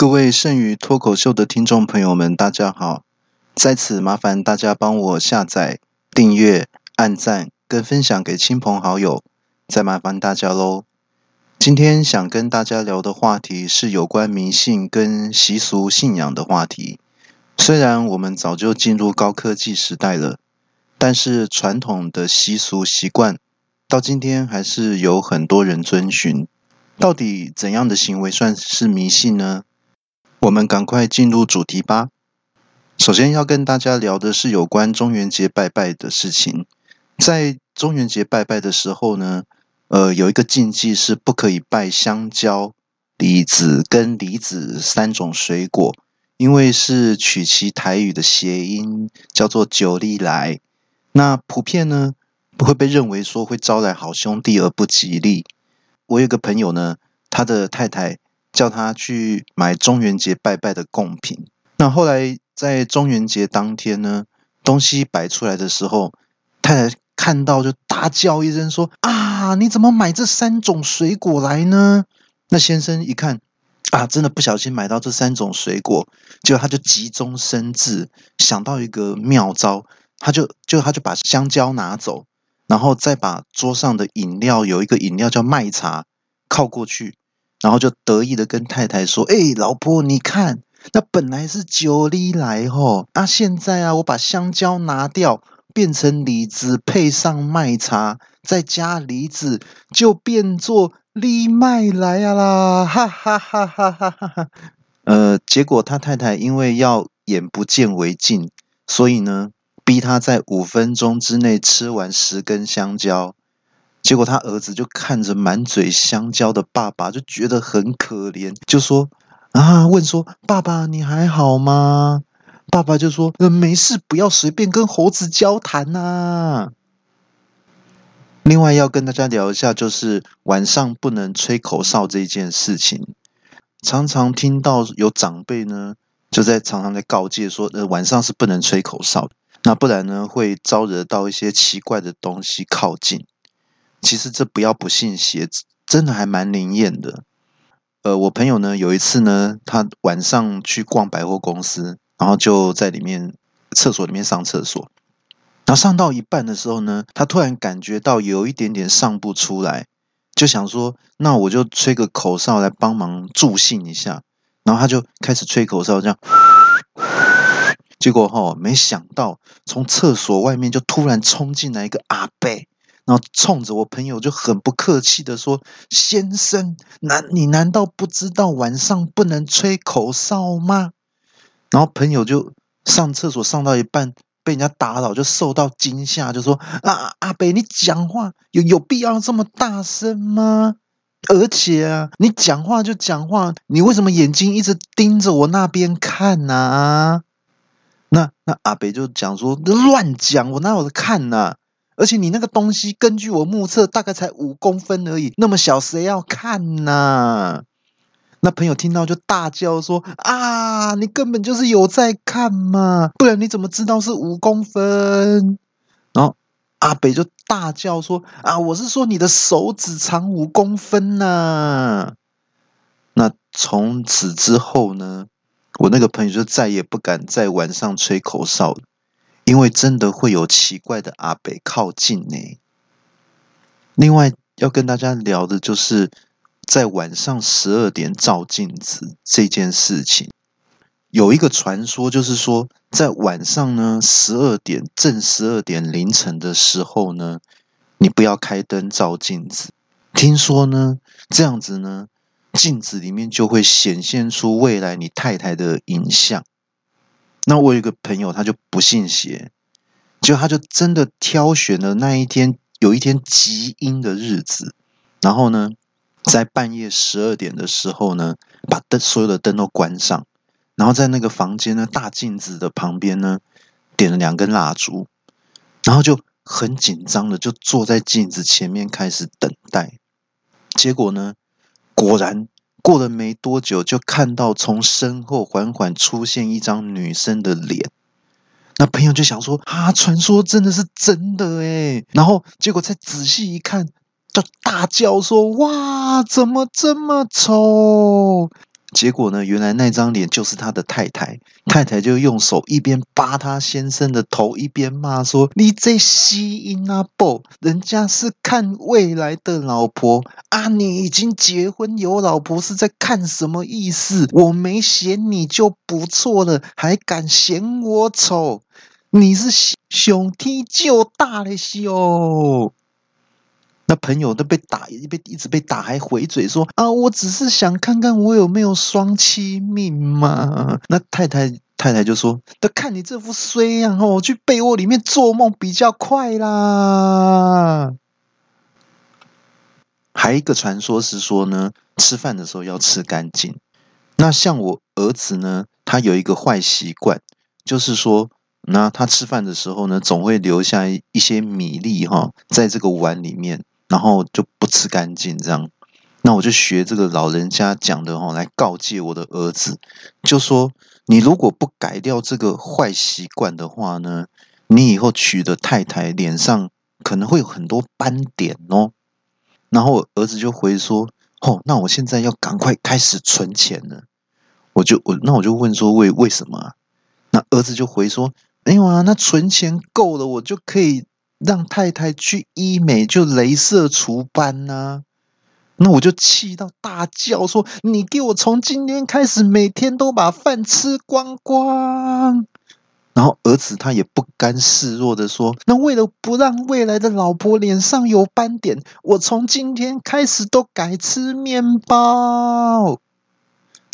各位剩余脱口秀的听众朋友们，大家好！在此麻烦大家帮我下载、订阅、按赞跟分享给亲朋好友，再麻烦大家喽。今天想跟大家聊的话题是有关迷信跟习俗信仰的话题。虽然我们早就进入高科技时代了，但是传统的习俗习惯到今天还是有很多人遵循。到底怎样的行为算是迷信呢？我们赶快进入主题吧。首先要跟大家聊的是有关中元节拜拜的事情。在中元节拜拜的时候呢，呃，有一个禁忌是不可以拜香蕉、李子跟梨子三种水果，因为是取其台语的谐音，叫做“九利来”。那普遍呢，不会被认为说会招来好兄弟而不吉利。我有个朋友呢，他的太太。叫他去买中元节拜拜的贡品。那后来在中元节当天呢，东西摆出来的时候，太太看到就大叫一声说：“啊，你怎么买这三种水果来呢？”那先生一看，啊，真的不小心买到这三种水果，结果他就急中生智，想到一个妙招，他就就他就把香蕉拿走，然后再把桌上的饮料有一个饮料叫麦茶靠过去。然后就得意的跟太太说：“哎，老婆，你看，那本来是九厘来吼，啊，现在啊，我把香蕉拿掉，变成李子，配上麦茶，再加梨子，就变作藜麦来啊啦！哈哈哈哈哈哈！呃，结果他太太因为要眼不见为净，所以呢，逼他在五分钟之内吃完十根香蕉。”结果他儿子就看着满嘴香蕉的爸爸，就觉得很可怜，就说：“啊，问说爸爸你还好吗？”爸爸就说：“呃，没事，不要随便跟猴子交谈呐。”另外要跟大家聊一下，就是晚上不能吹口哨这件事情。常常听到有长辈呢，就在常常在告诫说：“呃，晚上是不能吹口哨，那不然呢会招惹到一些奇怪的东西靠近。”其实这不要不信邪，真的还蛮灵验的。呃，我朋友呢有一次呢，他晚上去逛百货公司，然后就在里面厕所里面上厕所，然后上到一半的时候呢，他突然感觉到有一点点上不出来，就想说，那我就吹个口哨来帮忙助兴一下。然后他就开始吹口哨，这样，结果哈，没想到从厕所外面就突然冲进来一个阿伯。然后冲着我朋友就很不客气的说：“先生，难你难道不知道晚上不能吹口哨吗？”然后朋友就上厕所上到一半被人家打扰，就受到惊吓，就说：“啊，阿北，你讲话有有必要这么大声吗？而且啊，你讲话就讲话，你为什么眼睛一直盯着我那边看呢？”那那阿北就讲说：“乱讲，我哪有看呢？”而且你那个东西，根据我目测，大概才五公分而已，那么小，谁要看呢？那朋友听到就大叫说：“啊，你根本就是有在看嘛，不然你怎么知道是五公分？”然后阿北就大叫说：“啊，我是说你的手指长五公分呐！”那从此之后呢，我那个朋友就再也不敢在晚上吹口哨。因为真的会有奇怪的阿北靠近呢。另外要跟大家聊的就是在晚上十二点照镜子这件事情。有一个传说，就是说在晚上呢十二点正十二点凌晨的时候呢，你不要开灯照镜子。听说呢这样子呢，镜子里面就会显现出未来你太太的影像。那我有一个朋友，他就不信邪，就他就真的挑选了那一天，有一天极阴的日子，然后呢，在半夜十二点的时候呢，把灯所有的灯都关上，然后在那个房间呢大镜子的旁边呢，点了两根蜡烛，然后就很紧张的就坐在镜子前面开始等待，结果呢，果然。过了没多久，就看到从身后缓缓出现一张女生的脸。那朋友就想说：“啊，传说真的是真的诶然后结果再仔细一看，就大叫说：“哇，怎么这么丑？”结果呢，原来那张脸就是他的太太，太太就用手一边扒他先生的头，一边骂说：“你这吸音啊不，人家是看未来的老婆啊，你已经结婚有老婆，是在看什么意思？我没嫌你就不错了，还敢嫌我丑？你是熊踢就大了哟！”那朋友都被打，被一直被打，还回嘴说啊，我只是想看看我有没有双妻命嘛。那太太太太就说，那看你这副衰样哦，去被窝里面做梦比较快啦。还一个传说是说呢，吃饭的时候要吃干净。那像我儿子呢，他有一个坏习惯，就是说，那他吃饭的时候呢，总会留下一些米粒哈，在这个碗里面。然后就不吃干净，这样，那我就学这个老人家讲的哦，来告诫我的儿子，就说你如果不改掉这个坏习惯的话呢，你以后娶的太太脸上可能会有很多斑点哦。然后我儿子就回说，哦，那我现在要赶快开始存钱了。我就我那我就问说为为什么？那儿子就回说，没有啊，那存钱够了，我就可以。让太太去医美就镭射除斑呐，那我就气到大叫说：“你给我从今天开始每天都把饭吃光光！”然后儿子他也不甘示弱的说：“那为了不让未来的老婆脸上有斑点，我从今天开始都改吃面包。”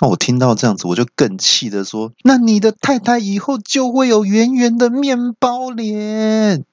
那我听到这样子，我就更气的说：“那你的太太以后就会有圆圆的面包脸。”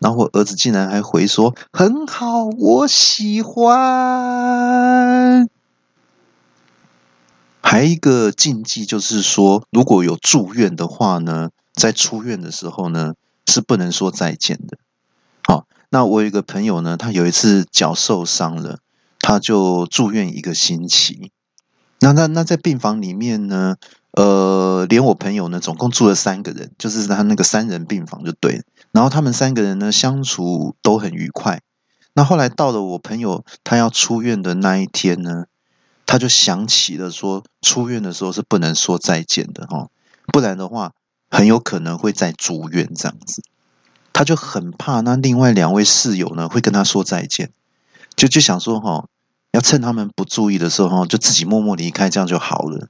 然后我儿子竟然还回说：“很好，我喜欢。”还一个禁忌就是说，如果有住院的话呢，在出院的时候呢，是不能说再见的。好，那我有一个朋友呢，他有一次脚受伤了，他就住院一个星期。那那那在病房里面呢？呃，连我朋友呢，总共住了三个人，就是他那个三人病房就对。然后他们三个人呢，相处都很愉快。那后来到了我朋友他要出院的那一天呢，他就想起了说，出院的时候是不能说再见的哈，不然的话很有可能会再住院这样子。他就很怕那另外两位室友呢会跟他说再见，就就想说哈，要趁他们不注意的时候哈，就自己默默离开，这样就好了。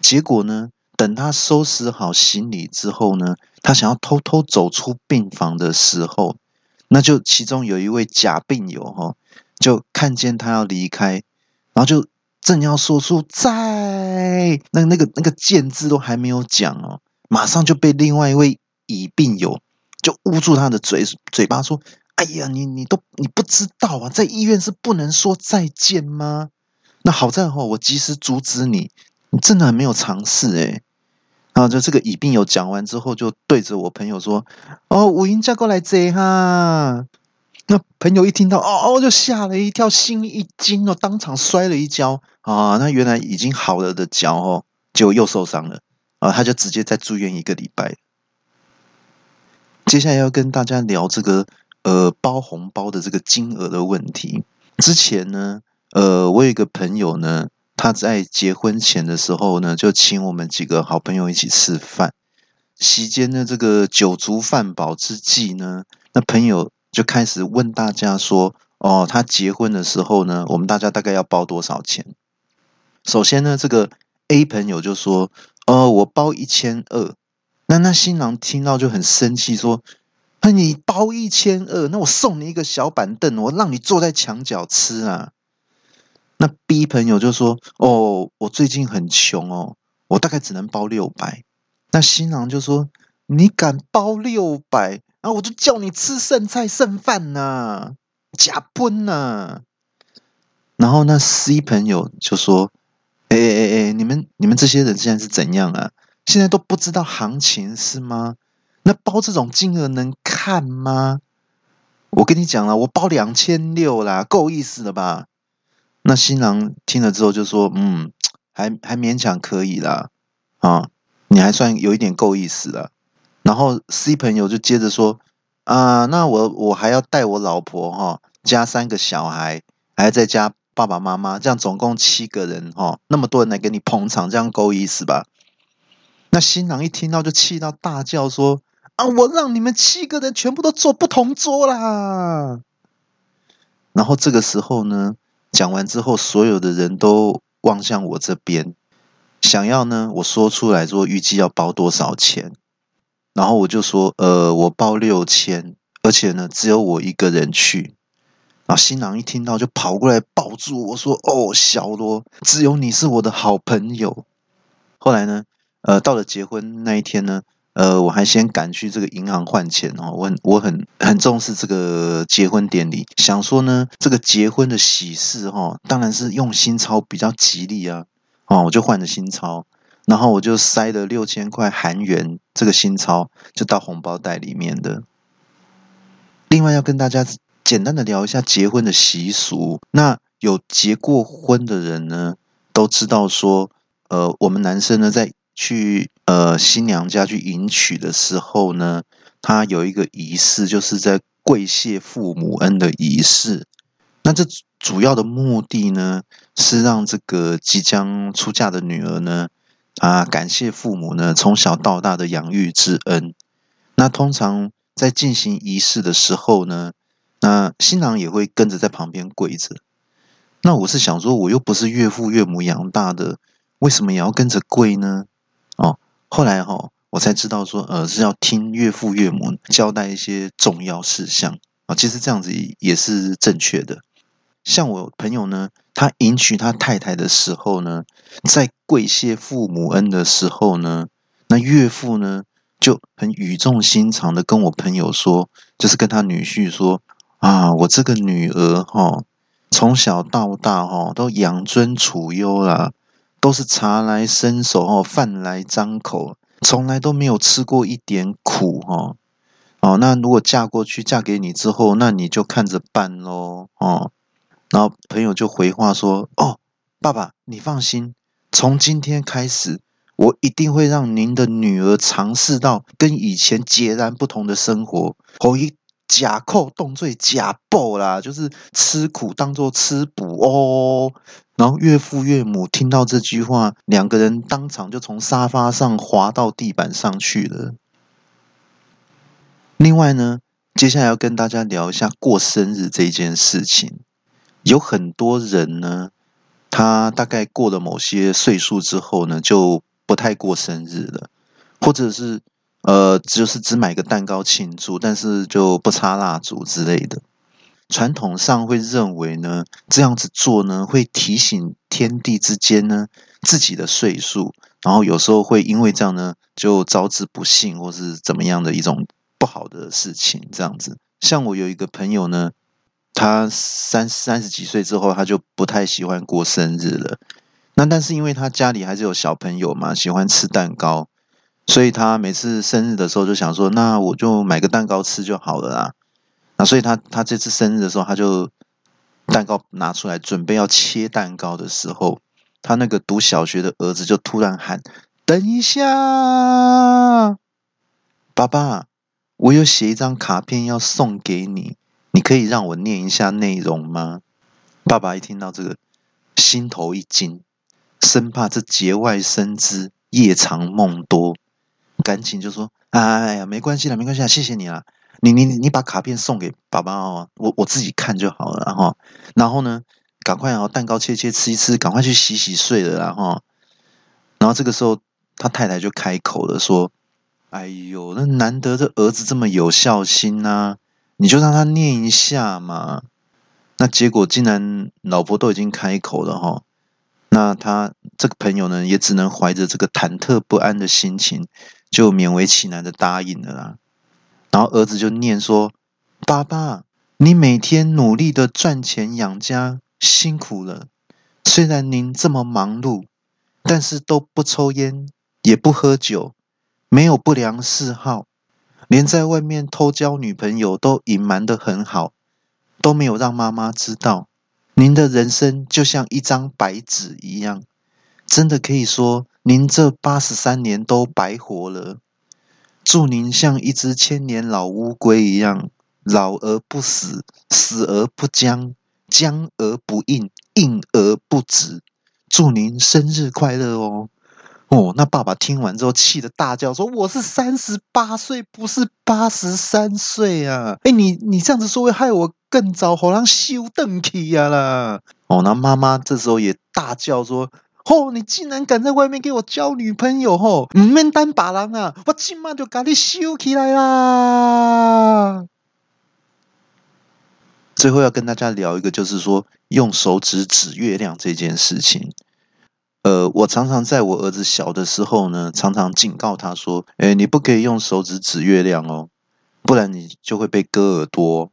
结果呢？等他收拾好行李之后呢，他想要偷偷走出病房的时候，那就其中有一位假病友哈，就看见他要离开，然后就正要说出在那那个那个见字都还没有讲哦，马上就被另外一位乙病友就捂住他的嘴嘴巴说：“哎呀，你你都你不知道啊，在医院是不能说再见吗？那好在哈，我及时阻止你。”真的很没有尝试哎！然后就这个乙病友讲完之后，就对着我朋友说：“哦，五英叫过来接哈。”那朋友一听到，哦哦，就吓了一跳，心一惊哦，当场摔了一跤啊！那原来已经好了的脚哦，就又受伤了啊！他就直接在住院一个礼拜。接下来要跟大家聊这个呃包红包的这个金额的问题。之前呢，呃，我有一个朋友呢。他在结婚前的时候呢，就请我们几个好朋友一起吃饭。席间呢，这个酒足饭饱之际呢，那朋友就开始问大家说：“哦，他结婚的时候呢，我们大家大概要包多少钱？”首先呢，这个 A 朋友就说：“哦，我包一千二。”那那新郎听到就很生气，说：“那你包一千二，那我送你一个小板凳，我让你坐在墙角吃啊。”那 B 朋友就说：“哦，我最近很穷哦，我大概只能包六百。”那新郎就说：“你敢包六百？啊，我就叫你吃剩菜剩饭呐，假崩呐！”然后那 C 朋友就说：“哎哎哎，你们你们这些人现在是怎样啊？现在都不知道行情是吗？那包这种金额能看吗？我跟你讲了，我包两千六啦，够意思了吧？”那新郎听了之后就说：“嗯，还还勉强可以啦，啊，你还算有一点够意思了。”然后 C 朋友就接着说：“啊，那我我还要带我老婆哈，加三个小孩，还要再加爸爸妈妈，这样总共七个人哈，那么多人来给你捧场，这样够意思吧？那新郎一听到就气到大叫说：“啊，我让你们七个人全部都坐不同桌啦！”然后这个时候呢，讲完之后，所有的人都望向我这边，想要呢我说出来说预计要包多少钱，然后我就说：“呃，我包六千，而且呢只有我一个人去。”然后新郎一听到就跑过来抱住我说：“哦，小罗，只有你是我的好朋友。”后来呢？呃，到了结婚那一天呢，呃，我还先赶去这个银行换钱哦。我很我很很重视这个结婚典礼，想说呢，这个结婚的喜事哈，当然是用新钞比较吉利啊。哦，我就换了新钞，然后我就塞了六千块韩元，这个新钞就到红包袋里面的。另外要跟大家简单的聊一下结婚的习俗。那有结过婚的人呢，都知道说，呃，我们男生呢在去呃新娘家去迎娶的时候呢，他有一个仪式，就是在跪谢父母恩的仪式。那这主要的目的呢，是让这个即将出嫁的女儿呢，啊感谢父母呢从小到大的养育之恩。那通常在进行仪式的时候呢，那新郎也会跟着在旁边跪着。那我是想说，我又不是岳父岳母养大的，为什么也要跟着跪呢？后来哈，我才知道说，呃，是要听岳父岳母交代一些重要事项啊。其实这样子也是正确的。像我朋友呢，他迎娶他太太的时候呢，在跪谢父母恩的时候呢，那岳父呢就很语重心长的跟我朋友说，就是跟他女婿说啊，我这个女儿哈，从小到大哈都养尊处优啦。都是茶来伸手哦，饭来张口，从来都没有吃过一点苦哈。哦，那如果嫁过去，嫁给你之后，那你就看着办喽哦。然后朋友就回话说：“哦，爸爸，你放心，从今天开始，我一定会让您的女儿尝试到跟以前截然不同的生活。”后一假扣动罪假报啦，就是吃苦当做吃补哦。然后岳父岳母听到这句话，两个人当场就从沙发上滑到地板上去了。另外呢，接下来要跟大家聊一下过生日这件事情。有很多人呢，他大概过了某些岁数之后呢，就不太过生日了，或者是呃，就是只买个蛋糕庆祝，但是就不插蜡烛之类的。传统上会认为呢，这样子做呢，会提醒天地之间呢自己的岁数，然后有时候会因为这样呢，就招致不幸或是怎么样的一种不好的事情。这样子，像我有一个朋友呢，他三三十几岁之后，他就不太喜欢过生日了。那但是因为他家里还是有小朋友嘛，喜欢吃蛋糕，所以他每次生日的时候就想说，那我就买个蛋糕吃就好了啦。那所以他他这次生日的时候，他就蛋糕拿出来准备要切蛋糕的时候，他那个读小学的儿子就突然喊：“等一下，爸爸，我有写一张卡片要送给你，你可以让我念一下内容吗？”爸爸一听到这个，心头一惊，生怕这节外生枝、夜长梦多，赶紧就说：“哎呀，没关系了，没关系了，谢谢你了。”你你你把卡片送给爸爸哦，我我自己看就好了，然后然后呢，赶快哦，蛋糕切切吃一吃，赶快去洗洗睡了，然后然后这个时候他太太就开口了，说：“哎呦，那难得这儿子这么有孝心呐，你就让他念一下嘛。”那结果竟然老婆都已经开口了哈，那他这个朋友呢，也只能怀着这个忐忑不安的心情，就勉为其难的答应了啦。然后儿子就念说：“爸爸，你每天努力的赚钱养家，辛苦了。虽然您这么忙碌，但是都不抽烟，也不喝酒，没有不良嗜好，连在外面偷交女朋友都隐瞒的很好，都没有让妈妈知道。您的人生就像一张白纸一样，真的可以说，您这八十三年都白活了。”祝您像一只千年老乌龟一样，老而不死，死而不僵，僵而不硬，硬而不止，祝您生日快乐哦！哦，那爸爸听完之后气得大叫说：“我是三十八岁，不是八十三岁啊！哎，你你这样子说会害我更早好让休邓起呀啦！”哦，那妈妈这时候也大叫说：“哦，你竟然敢在外面给我交女朋友！吼，唔免单把人啊，我今晚就赶你收起来啦！”最后要跟大家聊一个，就是说用手指指月亮这件事情。呃，我常常在我儿子小的时候呢，常常警告他说：“哎，你不可以用手指指月亮哦，不然你就会被割耳朵，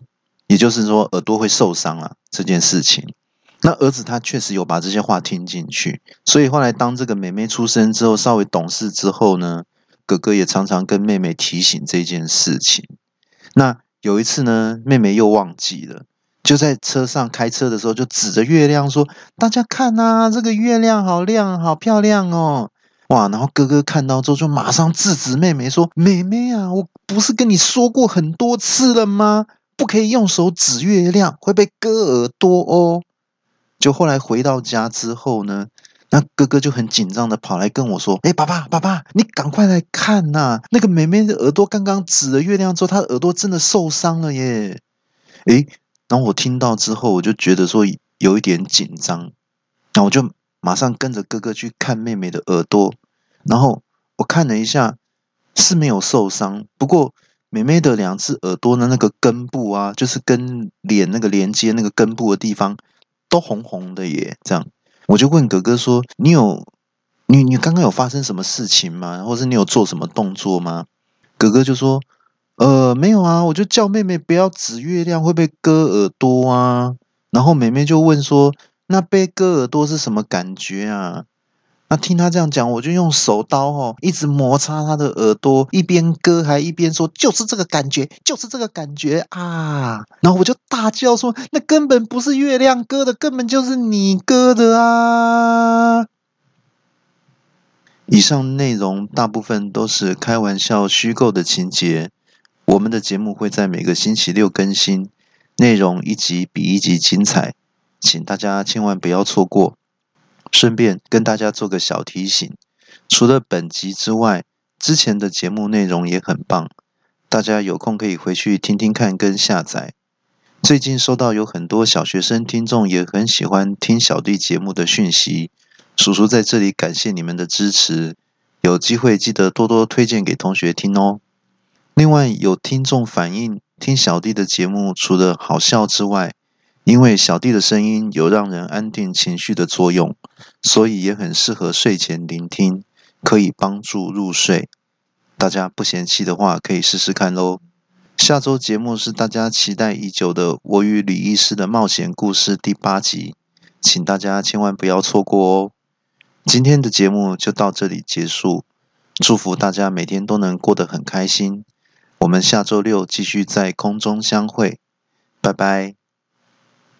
也就是说耳朵会受伤啊。”这件事情，那儿子他确实有把这些话听进去，所以后来当这个妹妹出生之后，稍微懂事之后呢，哥哥也常常跟妹妹提醒这件事情。那有一次呢，妹妹又忘记了。就在车上开车的时候，就指着月亮说：“大家看呐，这个月亮好亮，好漂亮哦！”哇！然后哥哥看到之后，就马上制止妹妹说：“妹妹啊，我不是跟你说过很多次了吗？不可以用手指月亮，会被割耳朵哦。”就后来回到家之后呢，那哥哥就很紧张的跑来跟我说：“哎，爸爸，爸爸，你赶快来看呐！那个妹妹的耳朵刚刚指了月亮之后，她的耳朵真的受伤了耶！”诶然后我听到之后，我就觉得说有一点紧张，那我就马上跟着哥哥去看妹妹的耳朵。然后我看了一下，是没有受伤，不过妹妹的两只耳朵的那个根部啊，就是跟脸那个连接那个根部的地方都红红的耶。这样，我就问哥哥说：“你有你你刚刚有发生什么事情吗？或是你有做什么动作吗？”哥哥就说。呃，没有啊，我就叫妹妹不要指月亮，会被割耳朵啊。然后妹妹就问说：“那被割耳朵是什么感觉啊？”那听他这样讲，我就用手刀哦，一直摩擦他的耳朵，一边割还一边说：“就是这个感觉，就是这个感觉啊！”然后我就大叫说：“那根本不是月亮割的，根本就是你割的啊！”以上内容大部分都是开玩笑、虚构的情节。我们的节目会在每个星期六更新，内容一集比一集精彩，请大家千万不要错过。顺便跟大家做个小提醒，除了本集之外，之前的节目内容也很棒，大家有空可以回去听听看跟下载。最近收到有很多小学生听众也很喜欢听小弟节目的讯息，叔叔在这里感谢你们的支持，有机会记得多多推荐给同学听哦。另外，有听众反映，听小弟的节目除了好笑之外，因为小弟的声音有让人安定情绪的作用，所以也很适合睡前聆听，可以帮助入睡。大家不嫌弃的话，可以试试看喽。下周节目是大家期待已久的《我与李医师的冒险故事》第八集，请大家千万不要错过哦。今天的节目就到这里结束，祝福大家每天都能过得很开心。我们下周六继续在空中相会，拜拜。